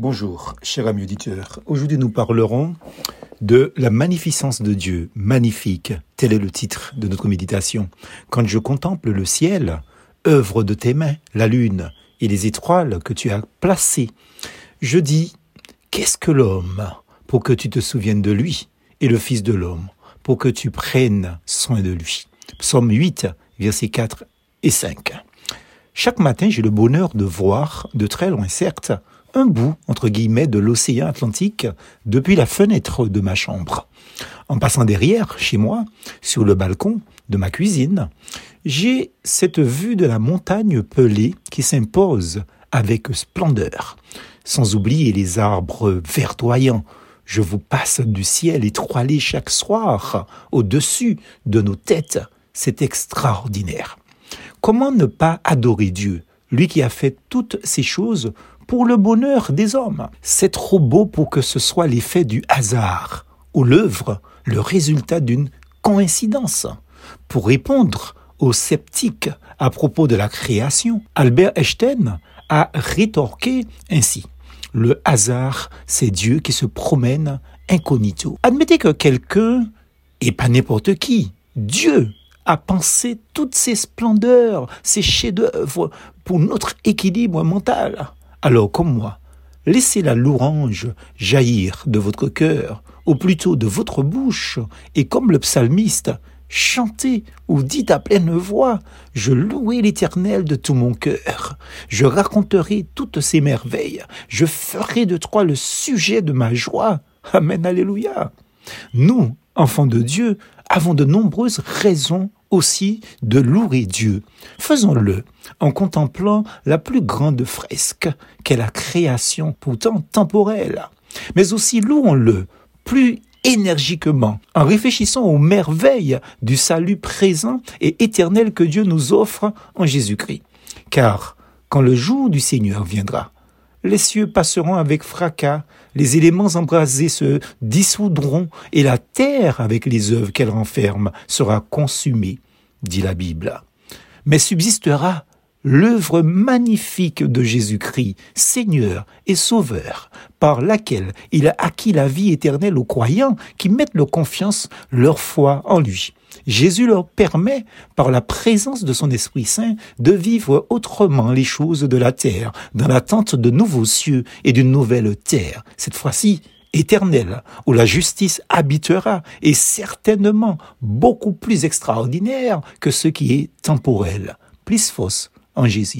Bonjour, cher ami auditeur. Aujourd'hui, nous parlerons de la magnificence de Dieu. Magnifique, tel est le titre de notre méditation. Quand je contemple le ciel, œuvre de tes mains, la lune et les étoiles que tu as placées, je dis, qu'est-ce que l'homme pour que tu te souviennes de lui et le Fils de l'homme pour que tu prennes soin de lui? Psaume 8, versets 4 et 5. Chaque matin, j'ai le bonheur de voir, de très loin certes, un bout, entre guillemets, de l'océan Atlantique depuis la fenêtre de ma chambre. En passant derrière, chez moi, sur le balcon de ma cuisine, j'ai cette vue de la montagne pelée qui s'impose avec splendeur, sans oublier les arbres verdoyants. Je vous passe du ciel étoilé chaque soir au-dessus de nos têtes. C'est extraordinaire. Comment ne pas adorer Dieu, lui qui a fait toutes ces choses pour le bonheur des hommes. C'est trop beau pour que ce soit l'effet du hasard ou l'œuvre, le résultat d'une coïncidence. Pour répondre aux sceptiques à propos de la création, Albert Einstein a rétorqué ainsi. Le hasard, c'est Dieu qui se promène incognito. Admettez que quelqu'un, et pas n'importe qui, Dieu, a pensé toutes ces splendeurs, ces chefs-d'œuvre pour notre équilibre mental. Alors, comme moi, laissez la louange jaillir de votre cœur, ou plutôt de votre bouche, et comme le psalmiste, chantez ou dites à pleine voix, je louerai l'Éternel de tout mon cœur, je raconterai toutes ses merveilles, je ferai de toi le sujet de ma joie. Amen, Alléluia. Nous, enfants de Dieu, avons de nombreuses raisons aussi de louer Dieu. Faisons-le en contemplant la plus grande fresque qu'est la création, pourtant temporelle. Mais aussi louons-le plus énergiquement en réfléchissant aux merveilles du salut présent et éternel que Dieu nous offre en Jésus-Christ. Car quand le jour du Seigneur viendra, les cieux passeront avec fracas, les éléments embrasés se dissoudront, et la terre, avec les œuvres qu'elle renferme, sera consumée, dit la Bible. Mais subsistera l'œuvre magnifique de Jésus-Christ, Seigneur et Sauveur, par laquelle il a acquis la vie éternelle aux croyants qui mettent leur confiance, leur foi en lui. Jésus leur permet, par la présence de son Esprit Saint, de vivre autrement les choses de la terre, dans l'attente de nouveaux cieux et d'une nouvelle terre, cette fois-ci éternelle, où la justice habitera, et certainement beaucoup plus extraordinaire que ce qui est temporel. Plus fausse en Jésus.